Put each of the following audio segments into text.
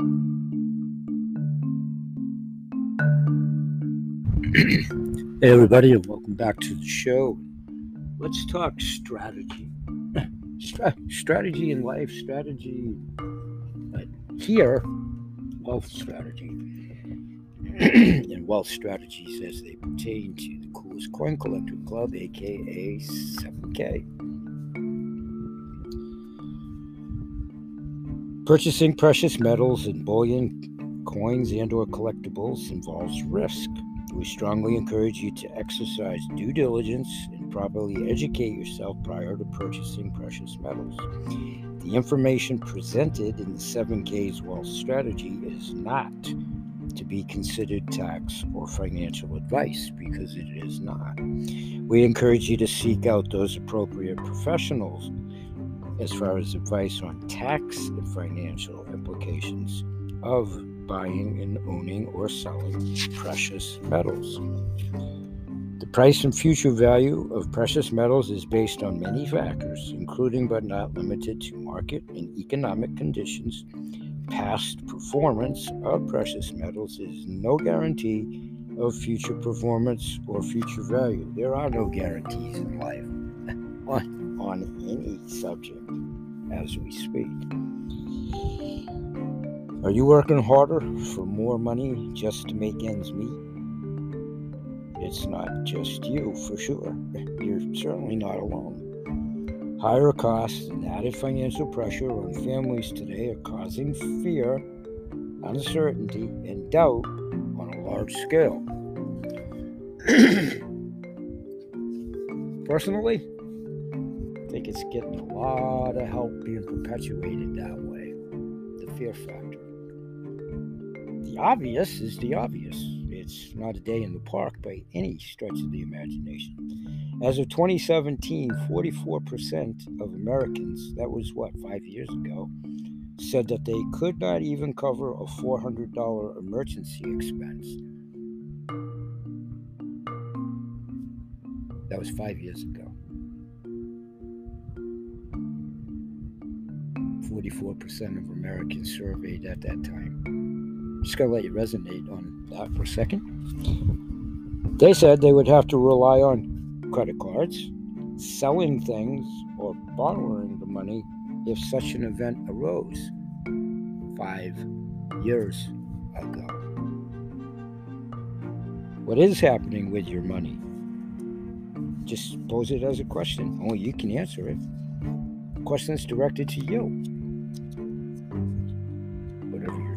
hey, everybody, and welcome back to the show. Let's talk strategy. strategy in life, strategy here, wealth strategy. and wealth strategies as they pertain to the coolest coin collector club, aka 7K. Purchasing precious metals and bullion, coins, and or collectibles involves risk. We strongly encourage you to exercise due diligence and properly educate yourself prior to purchasing precious metals. The information presented in the 7K's Wealth Strategy is not to be considered tax or financial advice because it is not. We encourage you to seek out those appropriate professionals as far as advice on tax and financial implications of buying and owning or selling precious metals. The price and future value of precious metals is based on many factors, including but not limited to market and economic conditions. Past performance of precious metals is no guarantee of future performance or future value. There are no guarantees in life on, any subject as we speak. Are you working harder for more money just to make ends meet? It's not just you, for sure. You're certainly not alone. Higher costs and added financial pressure on families today are causing fear, uncertainty, and doubt on a large scale. Personally, think it's getting a lot of help being perpetuated that way. The fear factor the obvious is the obvious. It's not a day in the park by any stretch of the imagination. As of 2017, 44% of Americans, that was what, five years ago, said that they could not even cover a $400 emergency expense. That was five years ago. 44% of Americans surveyed at that time just to let you resonate on that for a second. They said they would have to rely on credit cards, selling things, or borrowing the money if such an event arose five years ago. What is happening with your money? Just pose it as a question. Only you can answer it. Questions directed to you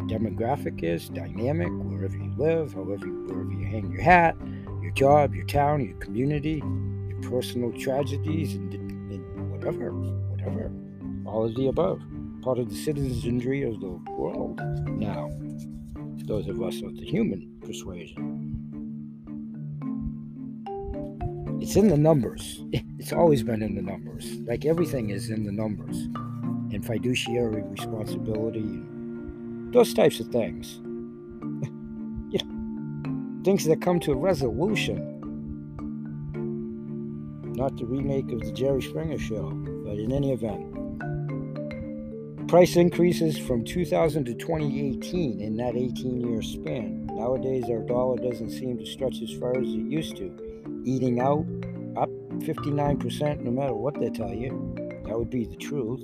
demographic is, dynamic, wherever you live, however, wherever you hang your hat, your job, your town, your community, your personal tragedies, and, and whatever, whatever, all of the above. Part of the citizenry of the world now. Those of us of the human persuasion. It's in the numbers. It's always been in the numbers. Like everything is in the numbers. And fiduciary responsibility those types of things. you know, things that come to a resolution. Not the remake of the Jerry Springer show, but in any event. Price increases from 2000 to 2018 in that 18 year span. Nowadays, our dollar doesn't seem to stretch as far as it used to. Eating out, up 59% no matter what they tell you. That would be the truth.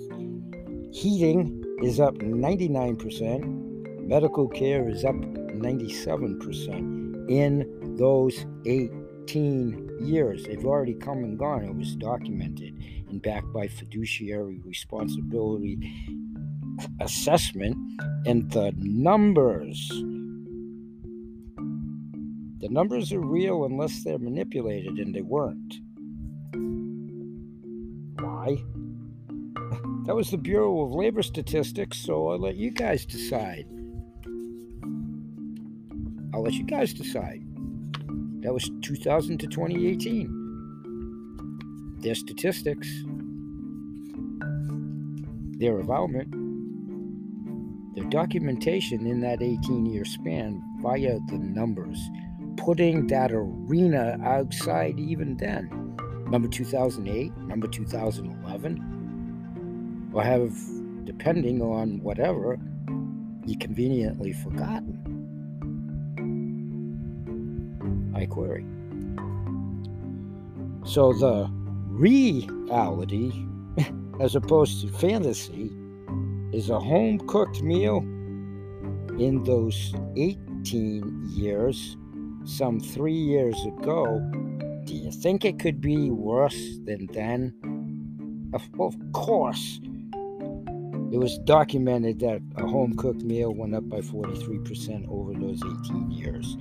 Heating is up 99%. Medical care is up 97% in those 18 years. They've already come and gone. It was documented and backed by fiduciary responsibility assessment. And the numbers, the numbers are real unless they're manipulated, and they weren't. Why? That was the Bureau of Labor Statistics, so I'll let you guys decide. I'll let you guys decide. That was 2000 to 2018. Their statistics, their involvement, their documentation in that 18 year span via the numbers, putting that arena outside even then. Number 2008, number 2011, or have, depending on whatever, you conveniently forgotten? I query. So the reality, as opposed to fantasy, is a home cooked meal in those 18 years, some three years ago. Do you think it could be worse than then? Of, of course. It was documented that a home cooked meal went up by 43% over those 18 years.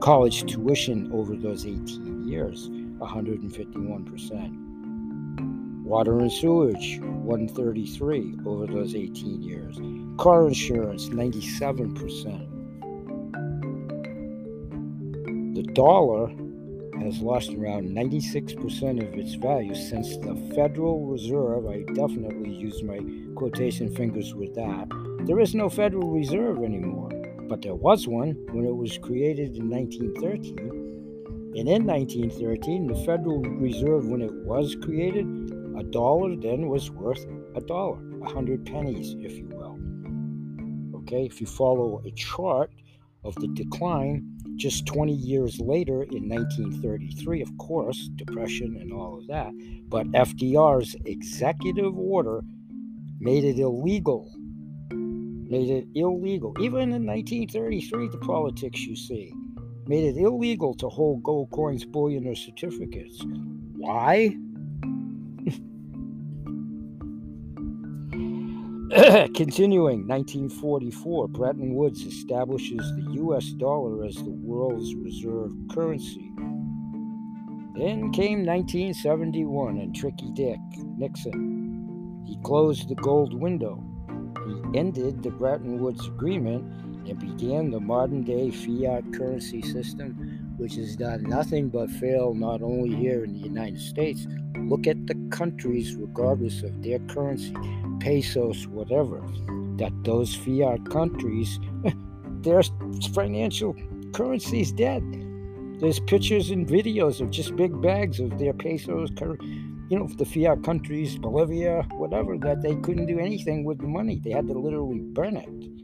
College tuition over those 18 years, 151%. Water and sewage, 133 over those 18 years. Car insurance, 97%. The dollar has lost around 96% of its value since the Federal Reserve. I definitely use my quotation fingers with that. There is no Federal Reserve anymore, but there was one when it was created in 1913. And in 1913, the Federal Reserve, when it was created, a dollar then was worth a dollar, a hundred pennies, if you will. Okay, if you follow a chart of the decline, just 20 years later in 1933, of course, depression and all of that, but FDR's executive order made it illegal. Made it illegal. Even in 1933, the politics you see made it illegal to hold gold coins, bullion, or certificates. Why? Continuing, 1944, Bretton Woods establishes the US dollar as the world's reserve currency. Then came 1971 and Tricky Dick Nixon. He closed the gold window. He ended the Bretton Woods Agreement and began the modern day fiat currency system, which has done nothing but fail not only here in the United States. Look at the countries, regardless of their currency pesos, whatever, that those fiat countries, their financial currency is dead. There's pictures and videos of just big bags of their pesos, you know, the fiat countries, Bolivia, whatever, that they couldn't do anything with the money. They had to literally burn it.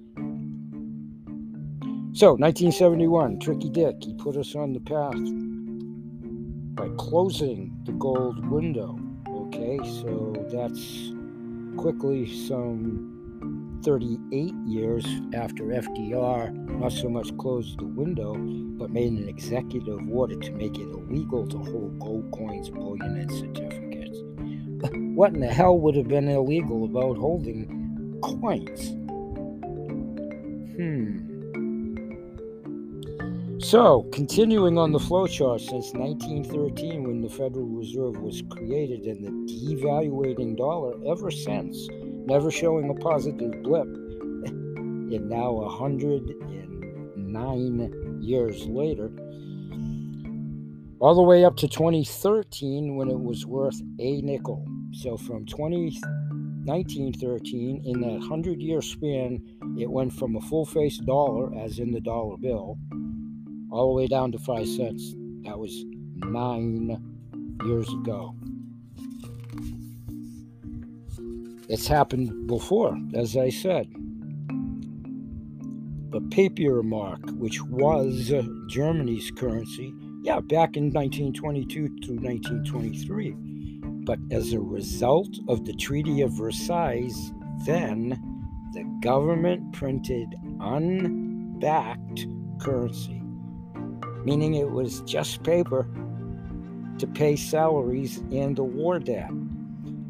So, 1971, Tricky Dick, he put us on the path by closing the gold window. Okay, so that's quickly some 38 years after FDR not so much closed the window, but made an executive order to make it illegal to hold gold coins, bullion, and certificates. What in the hell would have been illegal about holding coins? Hmm. So, continuing on the flowchart since 1913, when the Federal Reserve was created, and the devaluating dollar ever since, never showing a positive blip, and now 109 years later, all the way up to 2013 when it was worth a nickel. So, from 20, 1913, in that 100 year span, it went from a full face dollar, as in the dollar bill, all the way down to five cents. That was nine years ago. It's happened before, as I said. The papier mark, which was Germany's currency, yeah, back in 1922 through 1923. But as a result of the Treaty of Versailles, then the government printed unbacked currency meaning it was just paper to pay salaries and the war debt.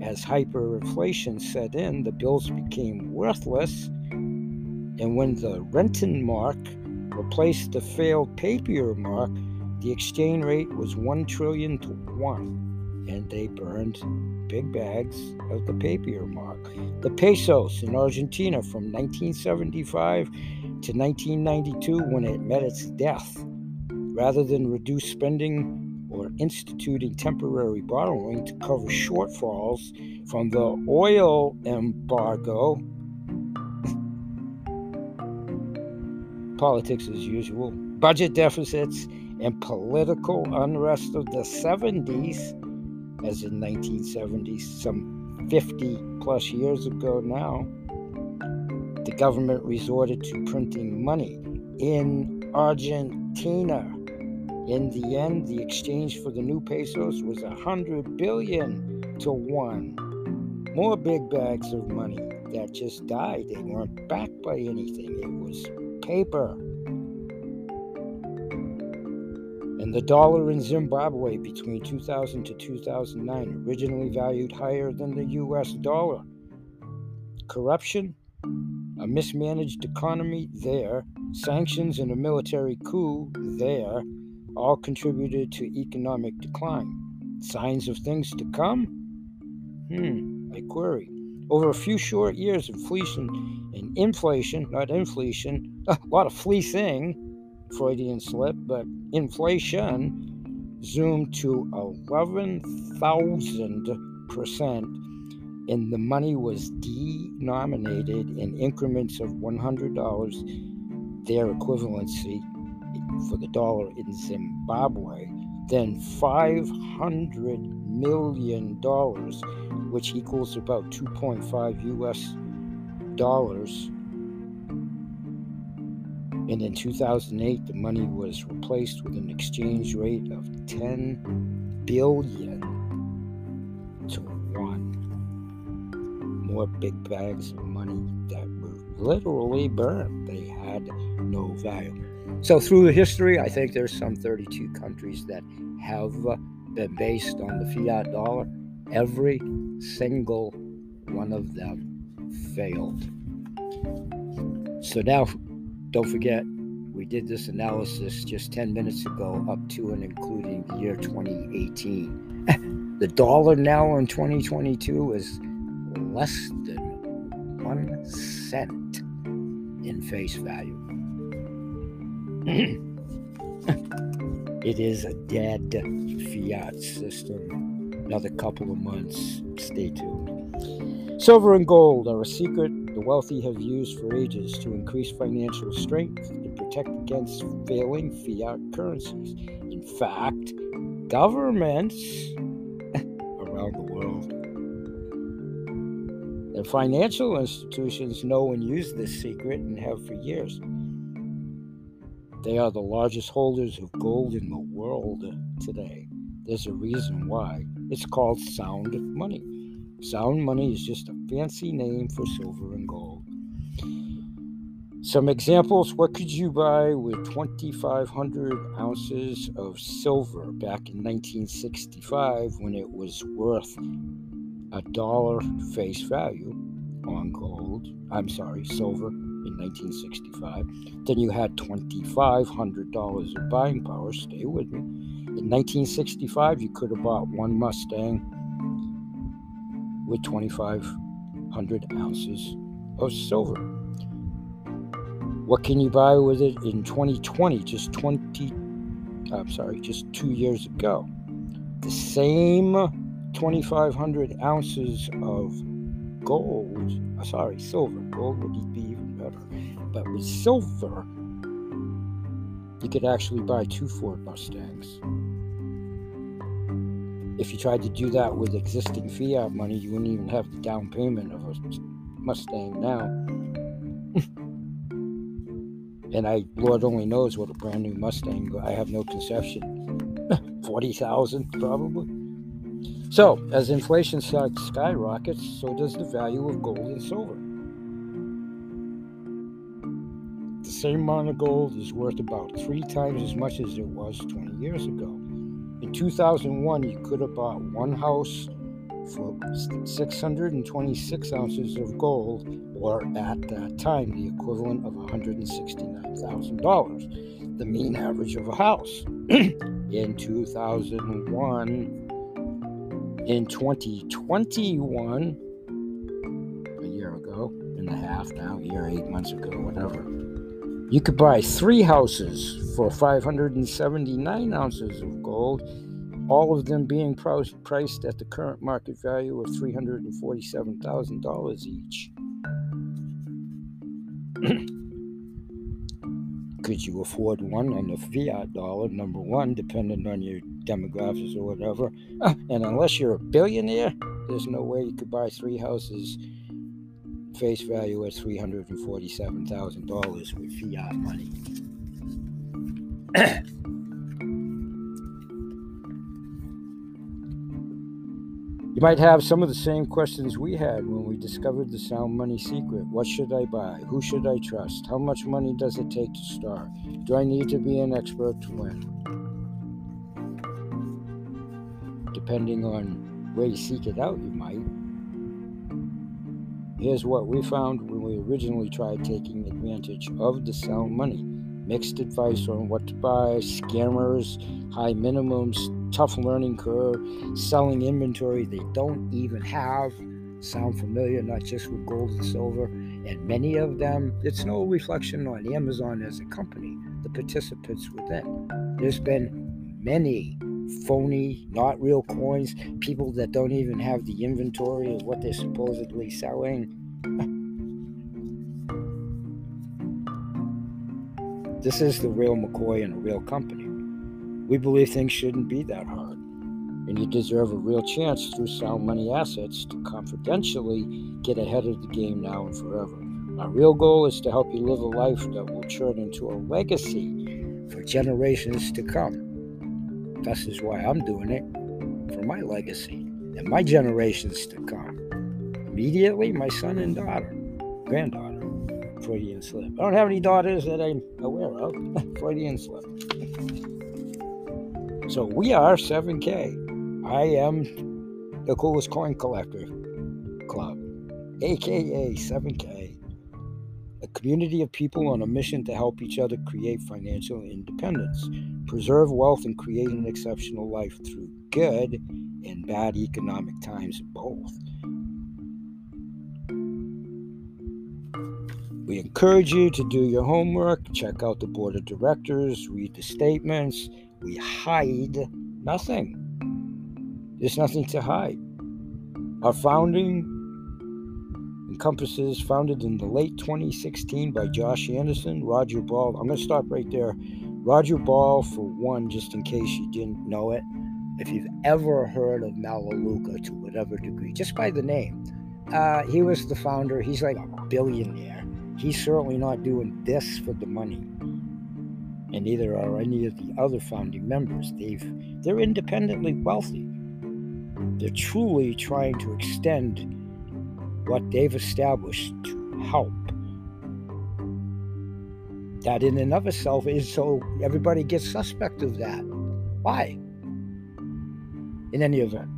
As hyperinflation set in, the bills became worthless, and when the Rentenmark replaced the failed papier mark, the exchange rate was 1 trillion to 1, and they burned big bags of the papier mark. The pesos in Argentina from 1975 to 1992, when it met its death, rather than reduce spending or instituting temporary borrowing to cover shortfalls from the oil embargo. Politics as usual, budget deficits, and political unrest of the 70s, as in 1970s, some 50 plus years ago now. the government resorted to printing money in Argentina. In the end, the exchange for the new pesos was a hundred billion to one. More big bags of money that just died. They weren't backed by anything. It was paper. And the dollar in Zimbabwe between 2000 to 2009 originally valued higher than the US dollar. Corruption, a mismanaged economy there, sanctions, and a military coup there all contributed to economic decline. Signs of things to come? Hmm, I query. Over a few short years, inflation and inflation, not inflation, a lot of fleecing, Freudian slip, but inflation zoomed to 11,000%, and the money was denominated in increments of $100, their equivalency for the dollar in Zimbabwe, then $500 million, which equals about 2.5 US dollars. And in 2008, the money was replaced with an exchange rate of 10 billion to one. More big bags of money that were literally burned. They had no value. So, through the history, I think there's some 32 countries that have been based on the fiat dollar. Every single one of them failed. So, now don't forget, we did this analysis just 10 minutes ago, up to and including the year 2018. the dollar now in 2022 is less than one cent in face value. it is a dead fiat system. Another couple of months. Stay tuned. Silver and gold are a secret the wealthy have used for ages to increase financial strength and protect against failing fiat currencies. In fact, governments around the world and financial institutions know and use this secret and have for years. They are the largest holders of gold in the world today. There's a reason why. It's called sound money. Sound money is just a fancy name for silver and gold. Some examples what could you buy with 2,500 ounces of silver back in 1965 when it was worth a dollar face value on gold? I'm sorry, silver in 1965. Then you had $2,500 of buying power. Stay with me. In 1965, you could have bought one Mustang with 2,500 ounces of silver. What can you buy with it in 2020? Just 20, I'm sorry, just two years ago. The same 2,500 ounces of gold, uh, sorry, silver. Gold would. But with silver, you could actually buy two Ford Mustangs. If you tried to do that with existing fiat money, you wouldn't even have the down payment of a Mustang now. and I, Lord only knows what a brand new Mustang. I have no conception. Forty thousand, probably. So, as inflation starts skyrockets, so does the value of gold and silver. Same amount of gold is worth about three times as much as it was 20 years ago. In 2001, you could have bought one house for 626 ounces of gold, or at that time, the equivalent of $169,000, the mean average of a house. in 2001, in 2021, a year ago and a half now, year, eight months ago, whatever, you could buy three houses for 579 ounces of gold, all of them being priced at the current market value of $347,000 each. Could you afford one on the fiat dollar? Number one, depending on your demographics or whatever. Uh, and unless you're a billionaire, there's no way you could buy three houses face value at $347,000 with fiat money. You might have some of the same questions we had when we discovered the sound money secret. What should I buy? Who should I trust? How much money does it take to start? Do I need to be an expert to win? Depending on where you seek it out, you might. Here's what we found when we originally tried taking advantage of the sound money mixed advice on what to buy, scammers, high minimums, tough learning curve, selling inventory they don't even have. Sound familiar, not just with gold and silver. And many of them, it's no reflection on Amazon as a company, the participants within. There's been many phony, not real coins, people that don't even have the inventory of what they're supposedly selling. this is the real McCoy and a real company. We believe things shouldn't be that hard, and you deserve a real chance through sound money assets to confidentially get ahead of the game now and forever. Our real goal is to help you live a life that will turn into a legacy for generations to come. This is why I'm doing it for my legacy and my generations to come. Immediately, my son and daughter, granddaughter, Freudian slip. I don't have any daughters that I'm aware of. Freudian slip. So we are 7K. I am the coolest coin collector club, aka 7K, a community of people on a mission to help each other create financial independence, preserve wealth, and create an exceptional life through good and bad economic times, both. We encourage you to do your homework, check out the board of directors, read the statements, we hide nothing. There's nothing to hide. Our founding encompasses, founded in the late 2016 by Josh Anderson, Roger Ball. I'm going to stop right there. Roger Ball, for one, just in case you didn't know it, if you've ever heard of Melaleuca to whatever degree, just by the name, uh, he was the founder. He's like a billionaire. He's certainly not doing this for the money and neither are any of the other founding members. They've they're independently wealthy. They're truly trying to extend what they've established to help. That in and of itself is so everybody gets suspect of that. Why? In any event,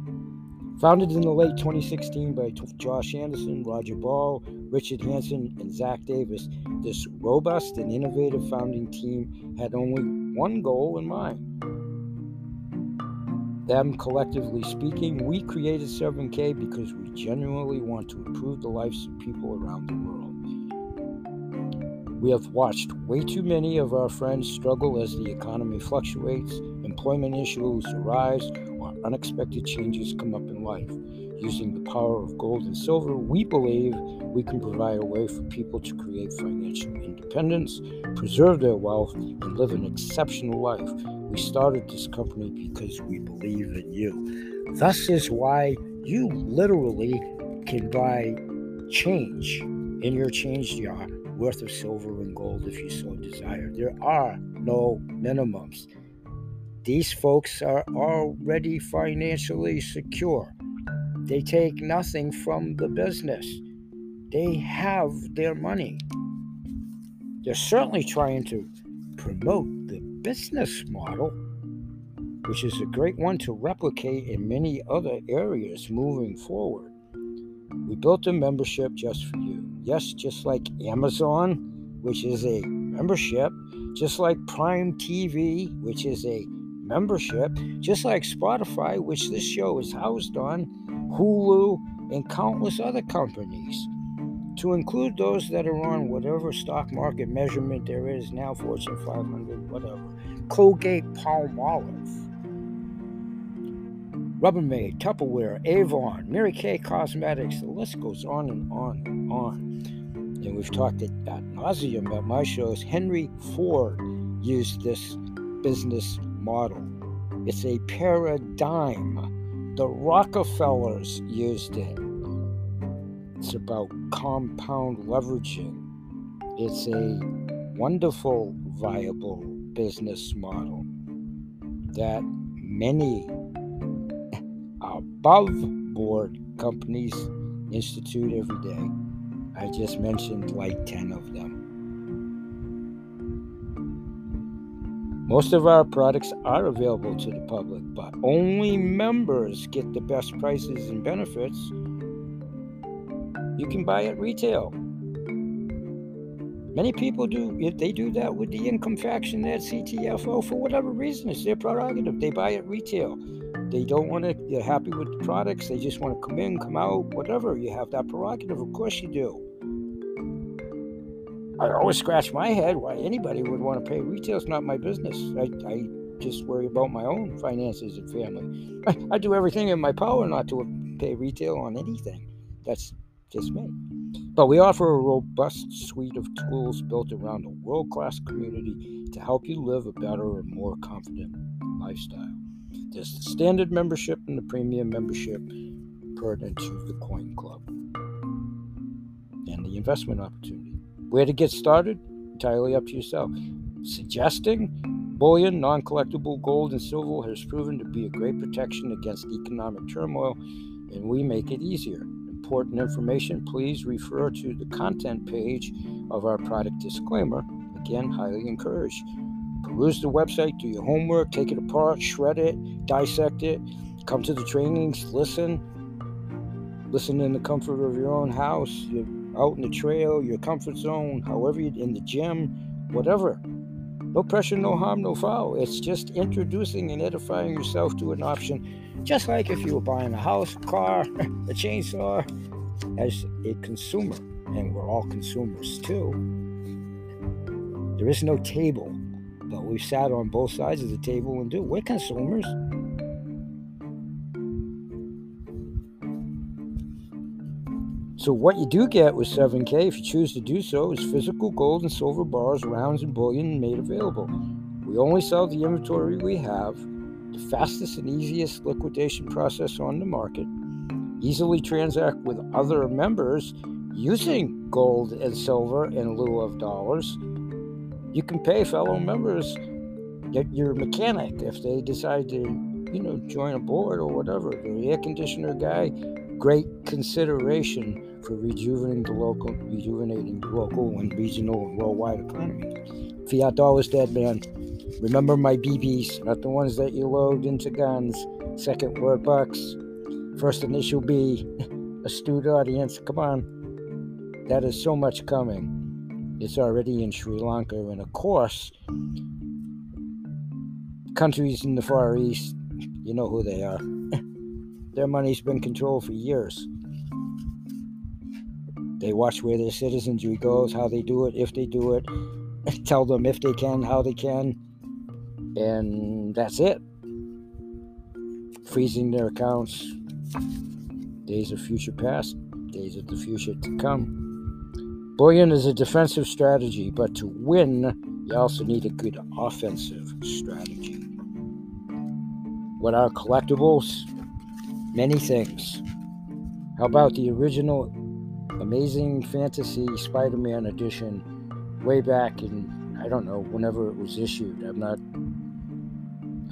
Founded in the late 2016 by Josh Anderson, Roger Ball, Richard Hanson, and Zach Davis, this robust and innovative founding team had only one goal in mind. Them collectively speaking, we created 7K because we genuinely want to improve the lives of people around the world. We have watched way too many of our friends struggle as the economy fluctuates, employment issues arise, or unexpected changes come up in life. Using the power of gold and silver, we believe we can provide a way for people to create financial independence, preserve their wealth, and live an exceptional life. We started this company because we believe in you. Thus is why you literally can buy change in your change jar worth of silver and gold if you so desire. There are no minimums. These folks are already financially secure. They take nothing from the business. They have their money. They're certainly trying to promote the business model, which is a great one to replicate in many other areas moving forward. We built a membership just for you. Yes, just like Amazon, which is a membership, just like Prime TV, which is a membership, just like Spotify, which this show is housed on, Hulu, and countless other companies. To include those that are on whatever stock market measurement there is now, Fortune 500, whatever. Colgate Palmolive, Rubbermaid, Tupperware, Avon, Mary Kay Cosmetics, the list goes on and on and on. And we've talked at nauseum about my shows. Henry Ford used this business model. It's a paradigm. The Rockefellers used it. It's about compound leveraging. It's a wonderful, viable business model that many above board companies institute every day. I just mentioned like 10 of them. Most of our products are available to the public, but only members get the best prices and benefits. You can buy at retail. Many people do, if they do that with the income faction at CTFO for whatever reason, it's their prerogative. They buy at retail. They don't want to, they're happy with the products. They just want to come in, come out, whatever. You have that prerogative. Of course you do. I always scratch my head why anybody would want to pay retail. It's not my business. I, I just worry about my own finances and family. I, I do everything in my power not to pay retail on anything. That's just me. But we offer a robust suite of tools built around a world class community to help you live a better and more confident lifestyle. There's the standard membership and the premium membership pertinent to the Coin Club and the investment opportunity. Where to get started? Entirely up to yourself. Suggesting bullion, non collectible gold, and silver has proven to be a great protection against economic turmoil, and we make it easier. Important information, please refer to the content page of our product disclaimer. Again, highly encouraged. Peruse the website, do your homework, take it apart, shred it, dissect it, come to the trainings, listen. Listen in the comfort of your own house. Your out in the trail, your comfort zone, however you're in the gym, whatever. No pressure, no harm, no foul. It's just introducing and edifying yourself to an option, just like if you were buying a house, a car, a chainsaw, as a consumer. And we're all consumers too. There is no table, but we've sat on both sides of the table and do. We're consumers. So what you do get with 7K, if you choose to do so, is physical gold and silver bars, rounds, and bullion made available. We only sell the inventory we have, the fastest and easiest liquidation process on the market, easily transact with other members using gold and silver in lieu of dollars. You can pay fellow members, your mechanic if they decide to, you know, join a board or whatever, the air conditioner guy, great consideration for rejuvenating the local, rejuvenating the local and regional and worldwide economy. Fiat dollars dead, man. Remember my BBs, not the ones that you load into guns. Second word bucks. First initial B. Astute audience. Come on. That is so much coming. It's already in Sri Lanka, and of course, countries in the Far East, you know who they are. Their money's been controlled for years. They watch where their citizenry goes, how they do it, if they do it, tell them if they can, how they can, and that's it. Freezing their accounts. Days of future past, days of the future to come. Bullion is a defensive strategy, but to win, you also need a good offensive strategy. What are collectibles? Many things. How about the original Amazing Fantasy Spider Man edition way back in, I don't know, whenever it was issued. I'm not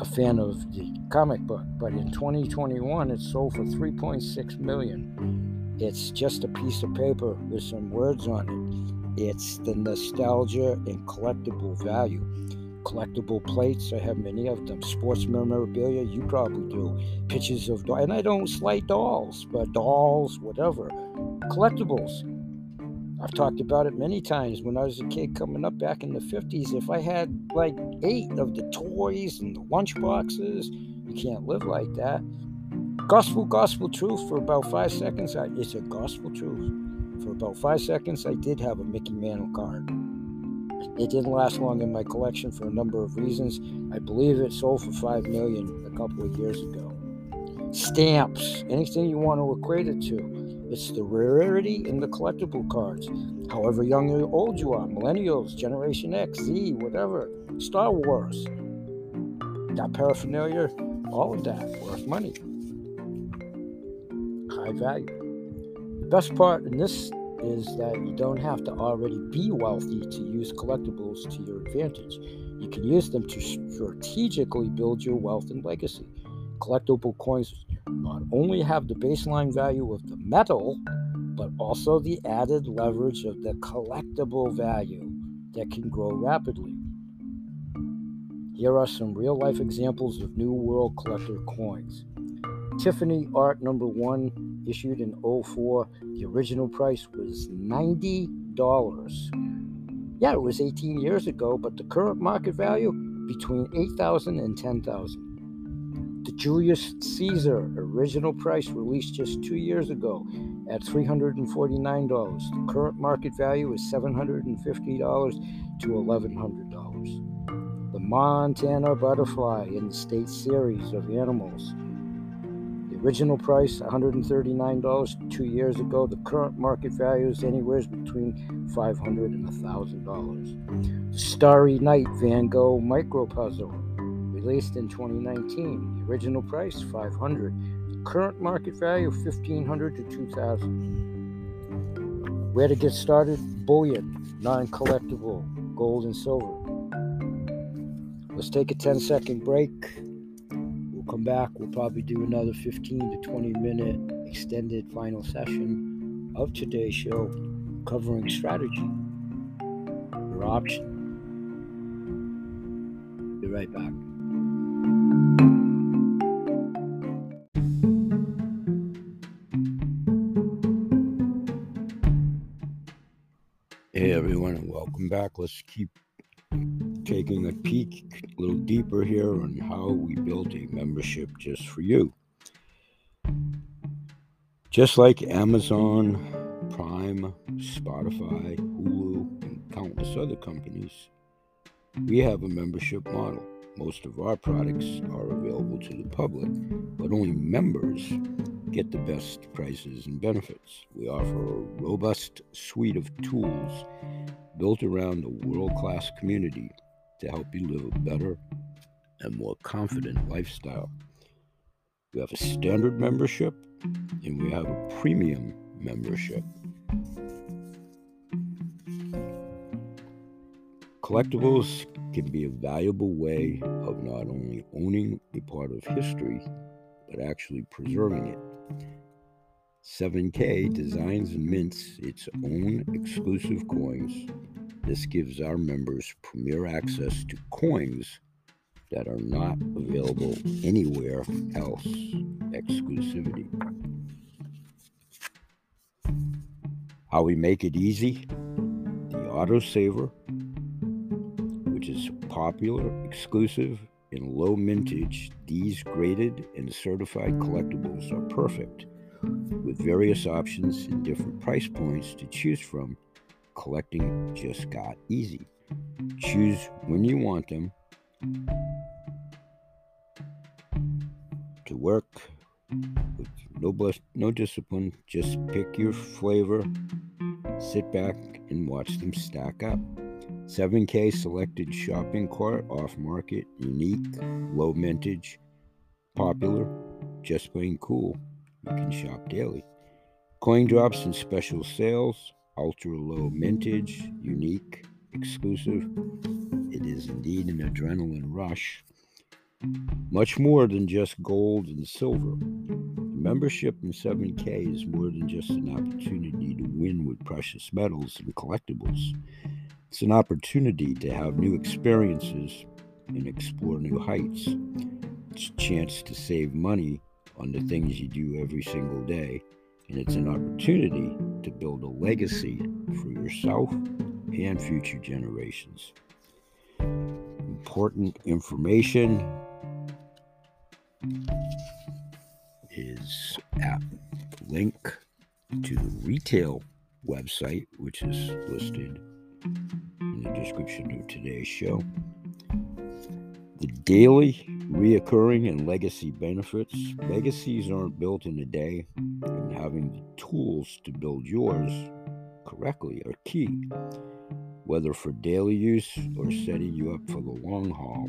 a fan of the comic book, but in 2021 it sold for 3.6 million. It's just a piece of paper with some words on it. It's the nostalgia and collectible value collectible plates. I have many of them. Sports memorabilia, you probably do. Pictures of, dolls, and I don't slight dolls, but dolls, whatever. Collectibles. I've talked about it many times when I was a kid coming up back in the 50s. If I had like eight of the toys and the lunch boxes, you can't live like that. Gospel, gospel truth for about five seconds. I, it's a gospel truth. For about five seconds, I did have a Mickey Mantle card. It didn't last long in my collection for a number of reasons. I believe it sold for five million a couple of years ago. Stamps, anything you want to equate it to. It's the rarity in the collectible cards. However young or old you are, millennials, Generation X, Z, whatever, Star Wars, that paraphernalia, all of that worth money. Value. The best part in this is that you don't have to already be wealthy to use collectibles to your advantage. You can use them to strategically build your wealth and legacy. Collectible coins not only have the baseline value of the metal, but also the added leverage of the collectible value that can grow rapidly. Here are some real life examples of New World Collector coins. Tiffany Art number one, issued in 04. The original price was $90. Yeah, it was 18 years ago, but the current market value between 8,000 and 10,000. The Julius Caesar original price released just two years ago at $349. The current market value is $750 to $1,100. The Montana butterfly in the state series of animals Original price $139 two years ago. The current market value is anywhere between 500 and $1,000. The Starry Night Van Gogh Micro Puzzle, released in 2019. The original price 500. The current market value 1,500 to 2,000. Where to get started? Bullion, non-collectible, gold and silver. Let's take a 10 second break come back, we'll probably do another 15 to 20 minute extended final session of today's show covering strategy, your option. Be right back. Hey everyone, and welcome back. Let's keep taking a peek a little deeper here on how we built a membership just for you. Just like Amazon, Prime, Spotify, Hulu, and countless other companies, we have a membership model. Most of our products are available to the public, but only members get the best prices and benefits. We offer a robust suite of tools built around a world class community to help you live a better and more confident lifestyle. We have a standard membership and we have a premium membership. Collectibles can be a valuable way of not only owning a part of history, but actually preserving it. 7K designs and mints its own exclusive coins this gives our members premier access to coins that are not available anywhere else. Exclusivity. How we make it easy? The autosaver, which is popular, exclusive, and low mintage, these graded and certified collectibles are perfect with various options and different price points to choose from collecting just got easy. Choose when you want them to work with no bus, no discipline. Just pick your flavor, sit back and watch them stack up. 7K selected shopping cart, off market, unique, low mintage, popular, just plain cool. You can shop daily. Coin drops and special sales ultra low mintage, unique, exclusive. It is indeed an adrenaline rush. Much more than just gold and silver. Membership in 7K is more than just an opportunity to win with precious metals and collectibles. It's an opportunity to have new experiences and explore new heights. It's a chance to save money on the things you do every single day and it's an opportunity to build a legacy for yourself and future generations. Important information is at link to the retail website, which is listed in the description of today's show. The daily reoccurring and legacy benefits. Legacies aren't built in a day, having the tools to build yours correctly are key. Whether for daily use or setting you up for the long haul,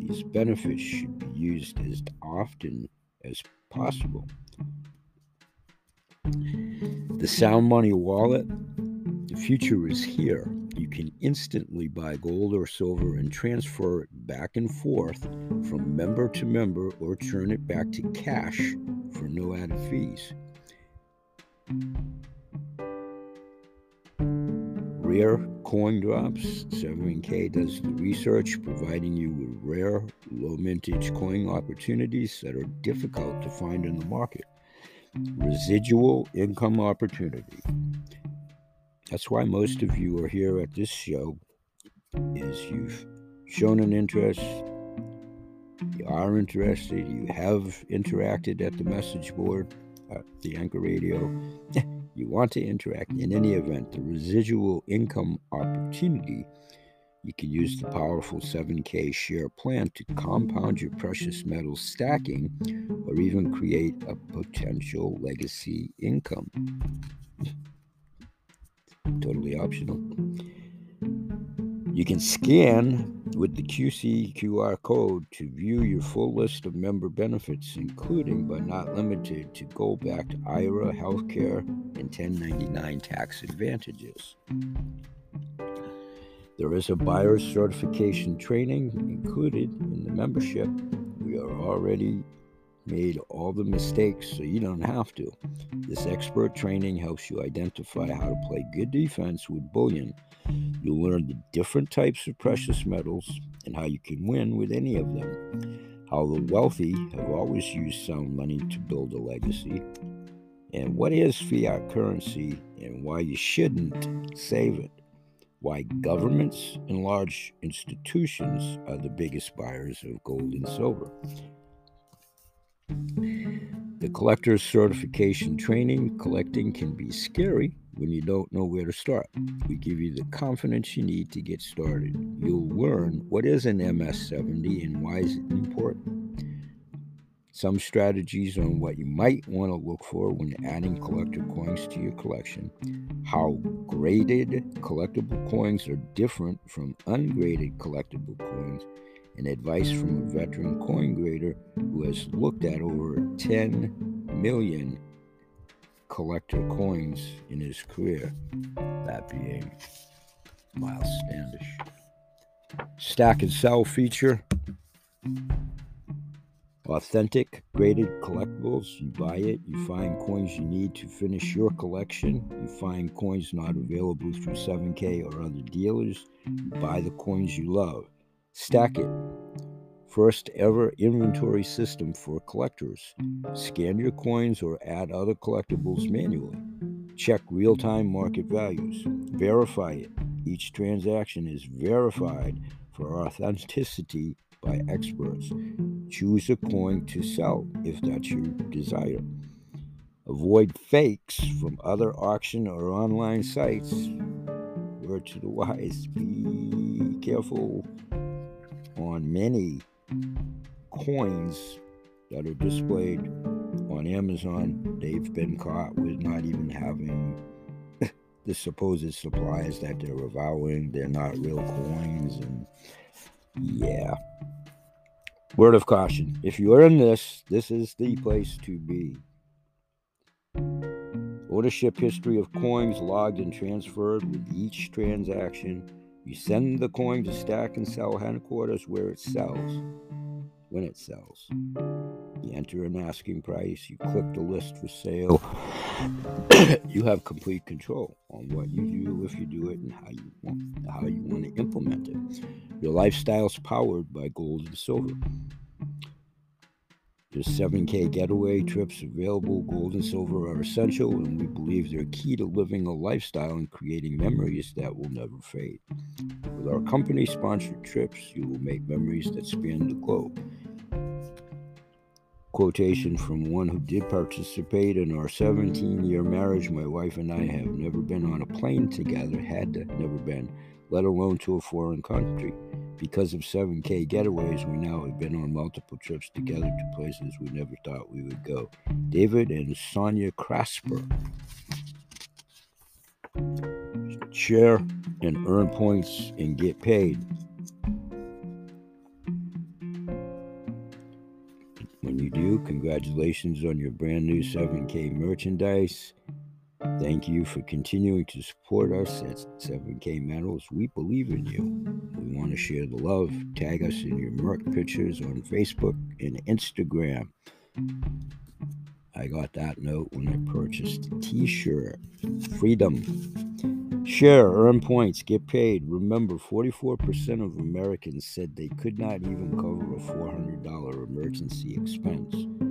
these benefits should be used as often as possible. The Sound Money wallet, the future is here. You can instantly buy gold or silver and transfer it back and forth from member to member or turn it back to cash for no added fees. Rare coin drops. 7K does the research, providing you with rare, low mintage coin opportunities that are difficult to find in the market. Residual income opportunity. That's why most of you are here at this show is you've shown an interest, you are interested, you have interacted at the message board at the Anchor Radio. Mm. you want to interact in any event, the residual income opportunity, you can use the powerful 7K share plan to compound your precious metals stacking or even create a potential legacy income. totally optional. You can scan with the QC QR code to view your full list of member benefits, including but not limited to Gold-backed IRA, healthcare, and 1099 tax advantages. There is a buyer certification training included in the membership. We are already made all the mistakes so you don't have to. This expert training helps you identify how to play good defense with bullion. You'll learn the different types of precious metals and how you can win with any of them. How the wealthy have always used sound money to build a legacy. And what is fiat currency and why you shouldn't save it. Why governments and large institutions are the biggest buyers of gold and silver. The collector's certification training collecting can be scary when you don't know where to start. We give you the confidence you need to get started. You'll learn what is an MS70 and why is it important. Some strategies on what you might want to look for when adding collector coins to your collection. How graded collectible coins are different from ungraded collectible coins and advice from a veteran coin grader who has looked at over 10 million collector coins in his career, that being Miles Standish. Stack and sell feature authentic graded collectibles. You buy it, you find coins you need to finish your collection. You find coins not available through 7K or other dealers. You buy the coins you love. Stack it. First ever inventory system for collectors. Scan your coins or add other collectibles manually. Check real time market values. Verify it. Each transaction is verified for authenticity by experts. Choose a coin to sell if that's your desire. Avoid fakes from other auction or online sites. Word to the wise be careful on many coins that are displayed on Amazon. They've been caught with not even having the supposed supplies that they're avowing. They're not real coins. And yeah. Word of caution if you're in this, this is the place to be. Ownership history of coins logged and transferred with each transaction you send the coin to Stack and Sell headquarters where it sells. When it sells, you enter an asking price, you click the list for sale. you have complete control on what you do, if you do it, and how you want how you want to implement it. Your lifestyle is powered by gold and silver. There's 7K getaway trips available. Gold and silver are essential, and we believe they're key to living a lifestyle and creating memories that will never fade. With our company sponsored trips, you will make memories that span the globe. Quotation from one who did participate in our 17 year marriage. My wife and I have never been on a plane together, had to, never been, let alone to a foreign country. Because of 7K getaways, we now have been on multiple trips together to places we never thought we would go. David and Sonia Crasper. Share and earn points and get paid. When you do, congratulations on your brand new 7K merchandise. Thank you for continuing to support us at 7K Metals. We believe in you. We want to share the love. Tag us in your Merc pictures on Facebook and Instagram. I got that note when I purchased a t shirt. Freedom. Share, earn points, get paid. Remember, 44% of Americans said they could not even cover a $400 emergency expense.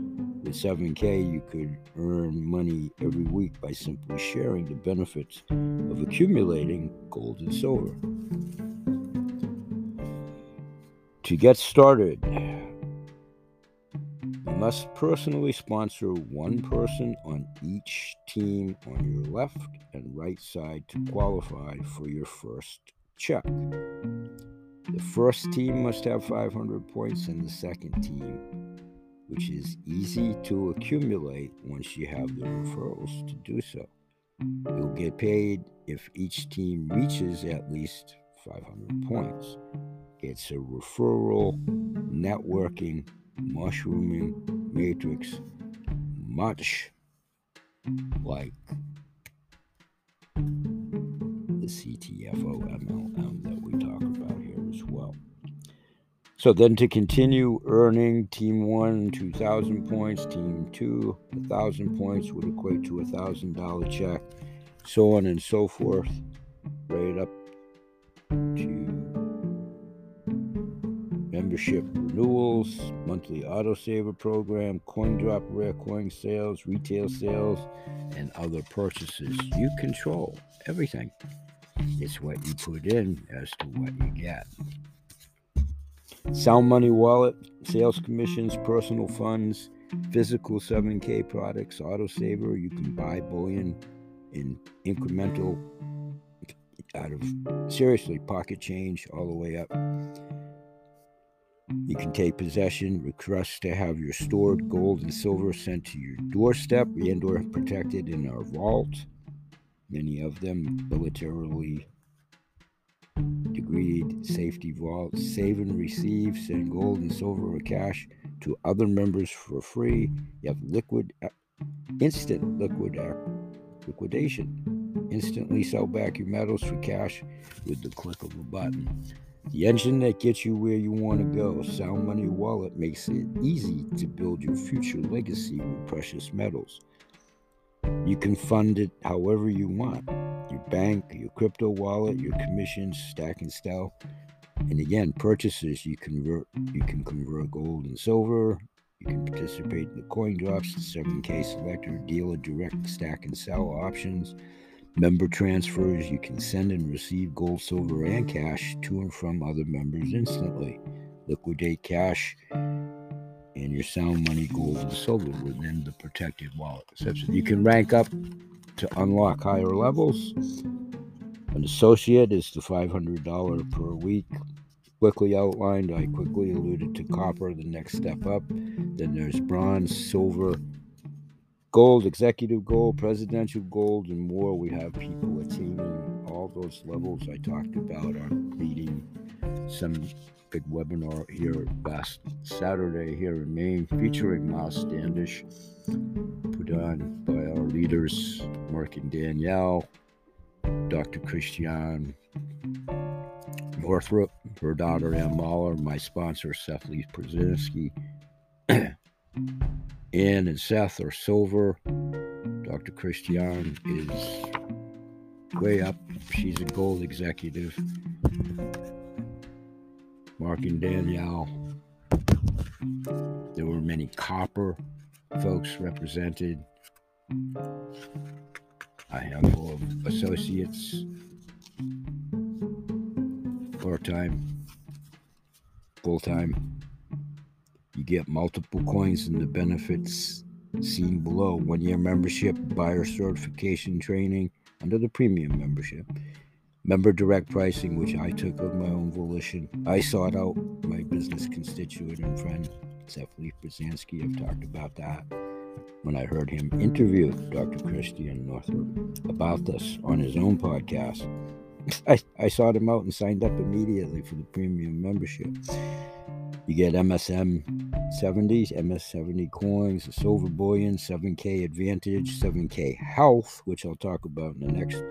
With 7K, you could earn money every week by simply sharing the benefits of accumulating gold and silver. To get started, you must personally sponsor one person on each team on your left and right side to qualify for your first check. The first team must have 500 points, and the second team which is easy to accumulate once you have the referrals to do so. You'll get paid if each team reaches at least 500 points. It's a referral, networking, mushrooming matrix, much like the CTFO MLM So then to continue earning, team one, 2,000 points, team two, 1,000 points would equate to a $1,000 check, so on and so forth, right up to membership renewals, monthly autosaver program, coin drop rare coin sales, retail sales, and other purchases. You control everything. It's what you put in as to what you get. Sound Money Wallet, sales commissions, personal funds, physical 7K products, autosaver. You can buy bullion in incremental, out of seriously pocket change all the way up. You can take possession, request to have your stored gold and silver sent to your doorstep and or protected in our vault. Many of them militarily degreed safety vault, save and receive, send gold and silver or cash to other members for free. You have liquid, uh, instant liquid uh, liquidation. Instantly sell back your metals for cash with the click of a button. The engine that gets you where you want to go. Sound Money Wallet makes it easy to build your future legacy with precious metals. You can fund it however you want your bank, your crypto wallet, your commissions, stack and sell. And again, purchases you convert you can convert gold and silver. You can participate in the coin drops, the 7K selector, dealer direct stack and sell options, member transfers. You can send and receive gold, silver, and cash to and from other members instantly. Liquidate cash and your sound money, gold, and silver within the protected wallet. You can mm-hmm. rank up to unlock higher levels. An associate is the $500 per week. Quickly outlined, I quickly alluded to copper, the next step up. Then there's bronze, silver, gold, executive gold, presidential gold, and more. We have people attaining all those levels I talked about. I'm leading some big webinar here last Saturday here in Maine featuring Miles Standish, put on by our leaders, Mark and Danielle, Dr. Christiane Northrup, her daughter Ann Mahler, my sponsor Seth Lee Brzezinski, Ann and Seth are silver. Dr. Christiane is way up. She's a gold executive. Mark and Danielle. There were many copper folks represented, a handful of associates, part time, full time. You get multiple coins and the benefits seen below one year membership, buyer certification training under the premium membership member direct pricing, which I took of my own volition. I sought out my business constituent and friend, Seth Leaf Brzezinski. I've talked about that when I heard him interview Dr. Christiane Northrup about this on his own podcast. I, I sought him out and signed up immediately for the premium membership. You get MSM 70s, MS 70 coins, silver bullion, 7K advantage, 7K health, which I'll talk about in the next.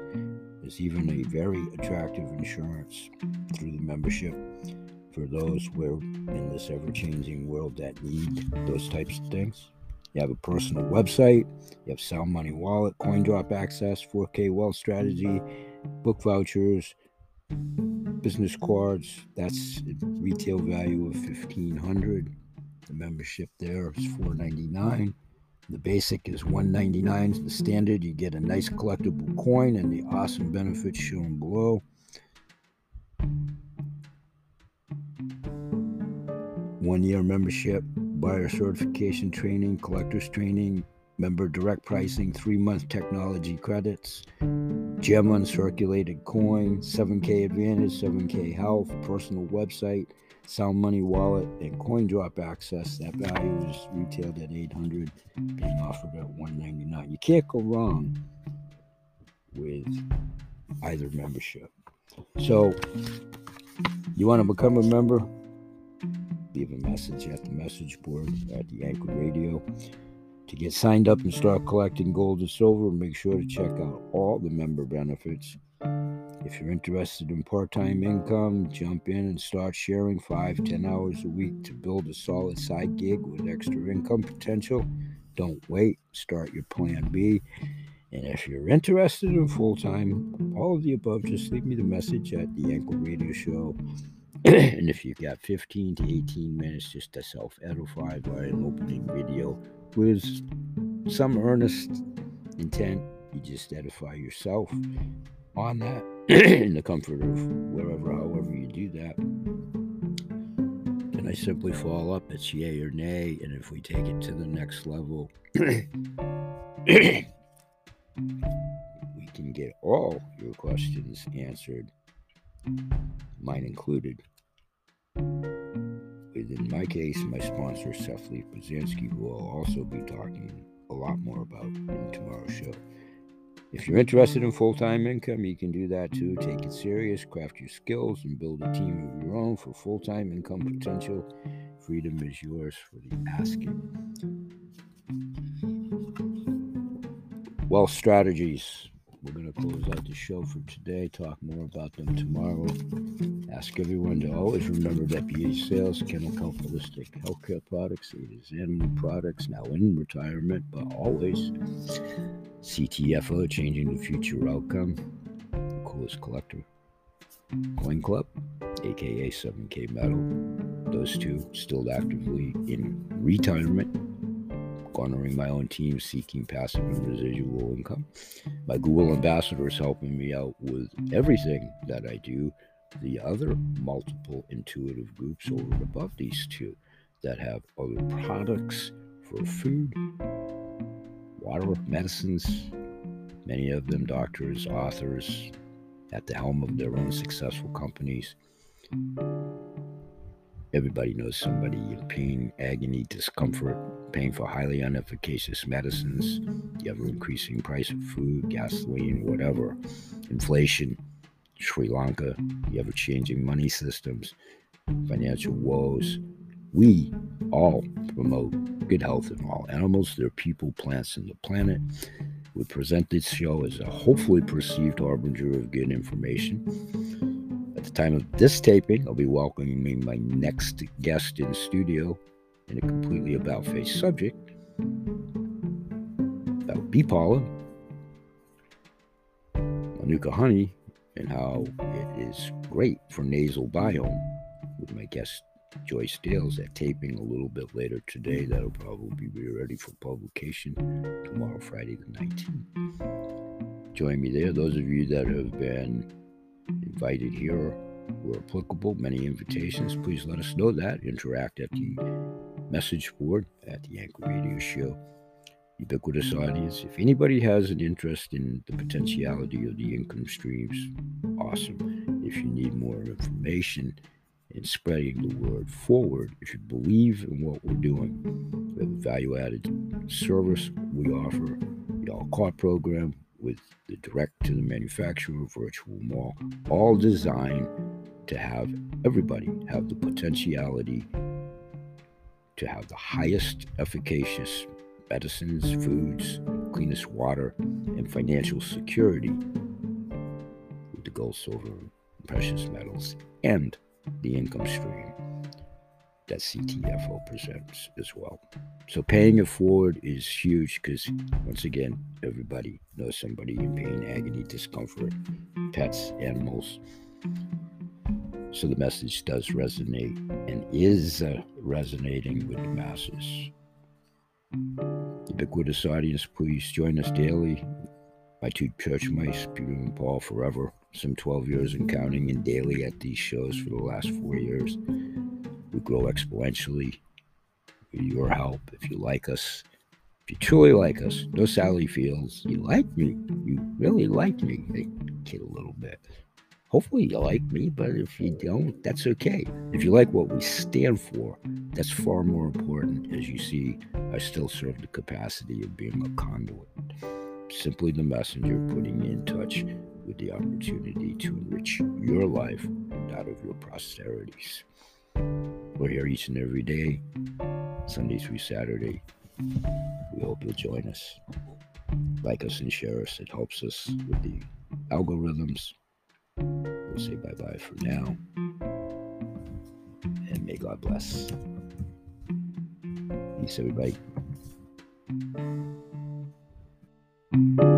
There's even a very attractive insurance through the membership for those who are in this ever changing world that need those types of things. You have a personal website, you have Sound Money Wallet, Coin Drop Access, 4K Wealth Strategy, book vouchers, business cards. That's retail value of 1500 The membership there is 499 The basic is 199 The standard, you get a nice collectible coin and the awesome benefits shown below. One year membership, buyer certification training, collectors training, member direct pricing, three month technology credits, gem uncirculated coin, 7K advantage, 7K health, personal website, sound money wallet, and coin drop access. That value is retailed at 800, being offered at 199. You can't go wrong with either membership. So, you want to become a member? Leave a message at the message board at the Anchor Radio. To get signed up and start collecting gold and silver, make sure to check out all the member benefits. If you're interested in part time mm-hmm. income, jump in and start sharing five, ten hours a week to build a solid side gig with extra income potential. Don't wait, start your plan B. And if you're interested in full time, all of the above, just leave me the message at the Anchor Radio Show. and if you've got 15 to 18 minutes just to self edify by an opening video, with some earnest intent. You just edify yourself on that in the comfort of wherever, however you do that. And I simply follow up, it's yay or nay. And if we take it to the next level, we can get all your questions answered, mine included in my case, my sponsor, Seth Lee Brzezinski, who I'll also be talking a lot more about in tomorrow's show. If you're interested in full time income, you can do that too. Take it serious, craft your skills, and build a team of your own for full time income potential. Freedom is yours for the asking. Wealth strategies. We're going to close out the show for today, talk more about them tomorrow. Ask everyone to always remember that BH Sales, Health Holistic Healthcare Products, it is animal products now in retirement, but always CTFO, changing the future outcome. Coolest collector. Coin Club, aka 7K Metal. Those two still actively in retirement garnering my own team, seeking passive and residual income. My Google ambassador is helping me out with everything that I do. The other multiple intuitive groups over and above these two that have other products for food, water, of medicines, many of them doctors, authors at the helm of their own successful companies. Everybody knows somebody in pain, agony, discomfort, paying for highly inefficacious medicines, the ever increasing price of food, gasoline, whatever, inflation, Sri Lanka, the ever changing money systems, financial woes. We all promote good health in all animals, their people, plants, and the planet. We present this show as a hopefully perceived harbinger of good information. At the time of this taping, I'll be welcoming my next guest in studio in a completely about face subject about bee pollen, Manuka honey, and how it is great for nasal biome with my guest Joyce Dales. at taping a little bit later today. That'll probably be ready for publication tomorrow, Friday the 19th. Join me there. Those of you that have been invited here were applicable. Many invitations. Please let us know that. Interact at the message board at the Anchor Radio Show. Ubiquitous audience. If anybody has an interest in the potentiality of the income streams, awesome. If you need more information in spreading the word forward, if you believe in what we're doing, a value added service we offer, the All Cart program, with the direct to the manufacturer virtual mall, all designed to have everybody have the potentiality to have the highest efficacious medicines, foods, cleanest water, and financial security with the gold, silver, and precious metals and the income stream that CTFO presents as well. So paying it forward is huge because once again, everybody knows somebody in pain, agony, discomfort, pets, animals. So the message does resonate and is uh, resonating with the masses. Ubiquitous audience, please join us daily. My two church mice, Peter and Paul, forever, some 12 years and counting, and daily at these shows for the last four years. We grow exponentially with your help. If you like us, if you truly like us, no Sally Fields you like me. You really like me. Kid a little bit. Hopefully you like me, but if you don't, that's okay. If you like what we stand for, that's far more important. As you see, I still serve the capacity of being a conduit. Simply the messenger putting in touch with the opportunity to enrich your life and that of your posterities. We're here each and every day, Sunday through Saturday. We hope you'll join us. Like us and share us. It helps us with the algorithms. We'll say bye bye for now. And may God bless. Peace, everybody thank you